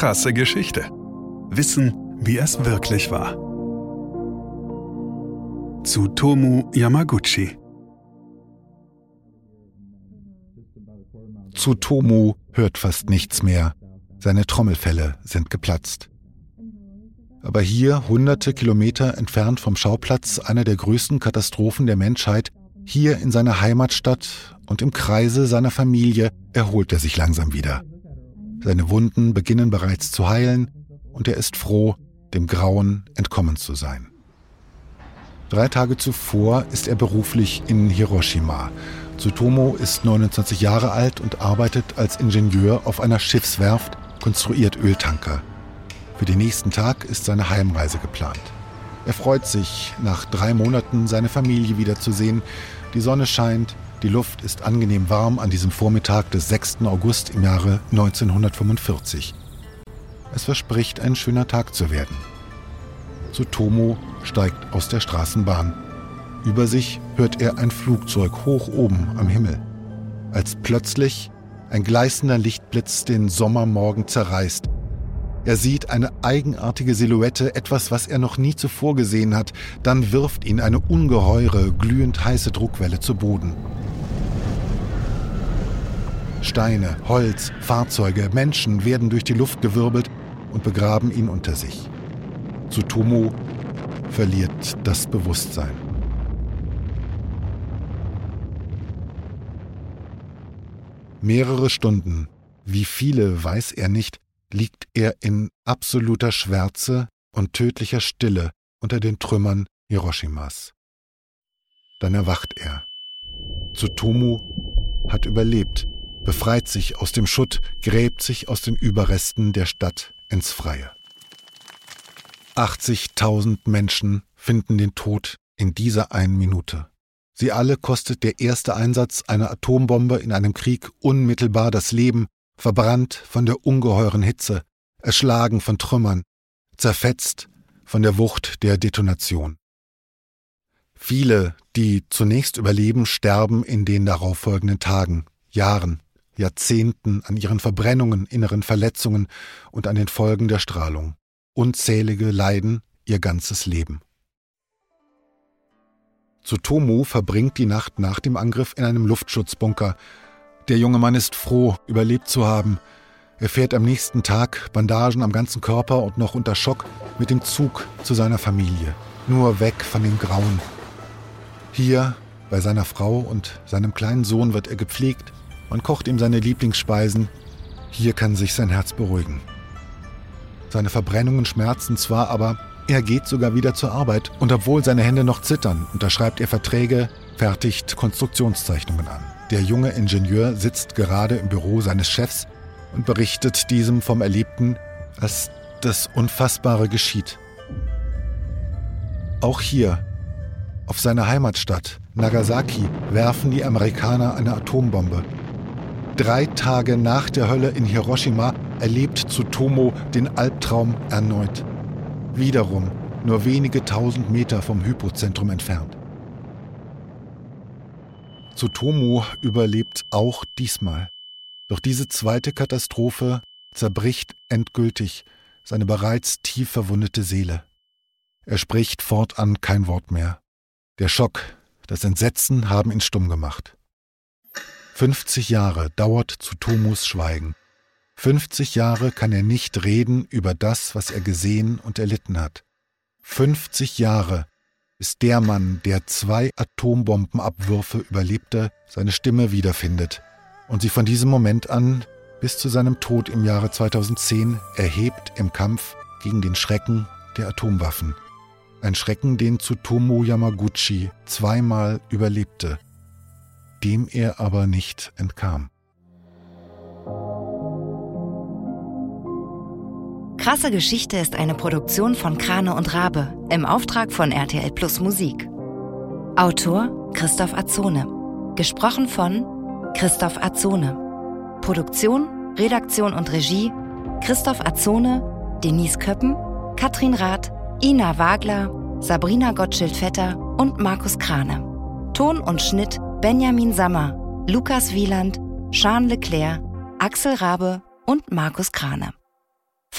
Krasse Geschichte. Wissen, wie es wirklich war. Zu Tomu Yamaguchi. Zu Tomu hört fast nichts mehr. Seine Trommelfelle sind geplatzt. Aber hier, hunderte Kilometer entfernt vom Schauplatz einer der größten Katastrophen der Menschheit, hier in seiner Heimatstadt und im Kreise seiner Familie, erholt er sich langsam wieder. Seine Wunden beginnen bereits zu heilen und er ist froh, dem Grauen entkommen zu sein. Drei Tage zuvor ist er beruflich in Hiroshima. Tsutomo ist 29 Jahre alt und arbeitet als Ingenieur auf einer Schiffswerft, konstruiert Öltanker. Für den nächsten Tag ist seine Heimreise geplant. Er freut sich, nach drei Monaten seine Familie wiederzusehen. Die Sonne scheint, die Luft ist angenehm warm an diesem Vormittag des 6. August im Jahre 1945. Es verspricht ein schöner Tag zu werden. Tsutomo steigt aus der Straßenbahn. Über sich hört er ein Flugzeug hoch oben am Himmel. Als plötzlich ein gleißender Lichtblitz den Sommermorgen zerreißt er sieht eine eigenartige Silhouette, etwas, was er noch nie zuvor gesehen hat. Dann wirft ihn eine ungeheure, glühend heiße Druckwelle zu Boden. Steine, Holz, Fahrzeuge, Menschen werden durch die Luft gewirbelt und begraben ihn unter sich. Tsutomu verliert das Bewusstsein. Mehrere Stunden, wie viele weiß er nicht, liegt er in absoluter Schwärze und tödlicher Stille unter den Trümmern Hiroshimas. Dann erwacht er. Tsutomu hat überlebt, befreit sich aus dem Schutt, gräbt sich aus den Überresten der Stadt ins Freie. 80.000 Menschen finden den Tod in dieser einen Minute. Sie alle kostet der erste Einsatz einer Atombombe in einem Krieg unmittelbar das Leben verbrannt von der ungeheuren Hitze, erschlagen von Trümmern, zerfetzt von der Wucht der Detonation. Viele, die zunächst überleben, sterben in den darauffolgenden Tagen, Jahren, Jahrzehnten an ihren Verbrennungen, inneren Verletzungen und an den Folgen der Strahlung. Unzählige leiden ihr ganzes Leben. Tsutomu verbringt die Nacht nach dem Angriff in einem Luftschutzbunker, der junge Mann ist froh, überlebt zu haben. Er fährt am nächsten Tag, Bandagen am ganzen Körper und noch unter Schock, mit dem Zug zu seiner Familie. Nur weg von dem Grauen. Hier, bei seiner Frau und seinem kleinen Sohn, wird er gepflegt. Man kocht ihm seine Lieblingsspeisen. Hier kann sich sein Herz beruhigen. Seine Verbrennungen schmerzen zwar, aber er geht sogar wieder zur Arbeit und obwohl seine Hände noch zittern, unterschreibt er Verträge, fertigt Konstruktionszeichnungen an. Der junge Ingenieur sitzt gerade im Büro seines Chefs und berichtet diesem vom Erlebten, als das Unfassbare geschieht. Auch hier, auf seiner Heimatstadt Nagasaki, werfen die Amerikaner eine Atombombe. Drei Tage nach der Hölle in Hiroshima erlebt Tsutomo den Albtraum erneut. Wiederum nur wenige tausend Meter vom Hypozentrum entfernt. Tsutomu überlebt auch diesmal. Doch diese zweite Katastrophe zerbricht endgültig seine bereits tief verwundete Seele. Er spricht fortan kein Wort mehr. Der Schock, das Entsetzen haben ihn stumm gemacht. 50 Jahre dauert Tsutomus Schweigen. 50 Jahre kann er nicht reden über das, was er gesehen und erlitten hat. 50 Jahre ist der Mann, der zwei Atombombenabwürfe überlebte, seine Stimme wiederfindet und sie von diesem Moment an bis zu seinem Tod im Jahre 2010 erhebt im Kampf gegen den Schrecken der Atomwaffen. Ein Schrecken, den Tsutomu Yamaguchi zweimal überlebte, dem er aber nicht entkam. Krasse Geschichte ist eine Produktion von Krane und Rabe im Auftrag von RTL Plus Musik. Autor Christoph Azone. Gesprochen von Christoph Azone. Produktion, Redaktion und Regie Christoph Azone, Denise Köppen, Katrin Rath, Ina Wagler, Sabrina Gottschild-Vetter und Markus Krane. Ton und Schnitt Benjamin Sammer, Lukas Wieland, Jean Leclerc, Axel Rabe und Markus Krane.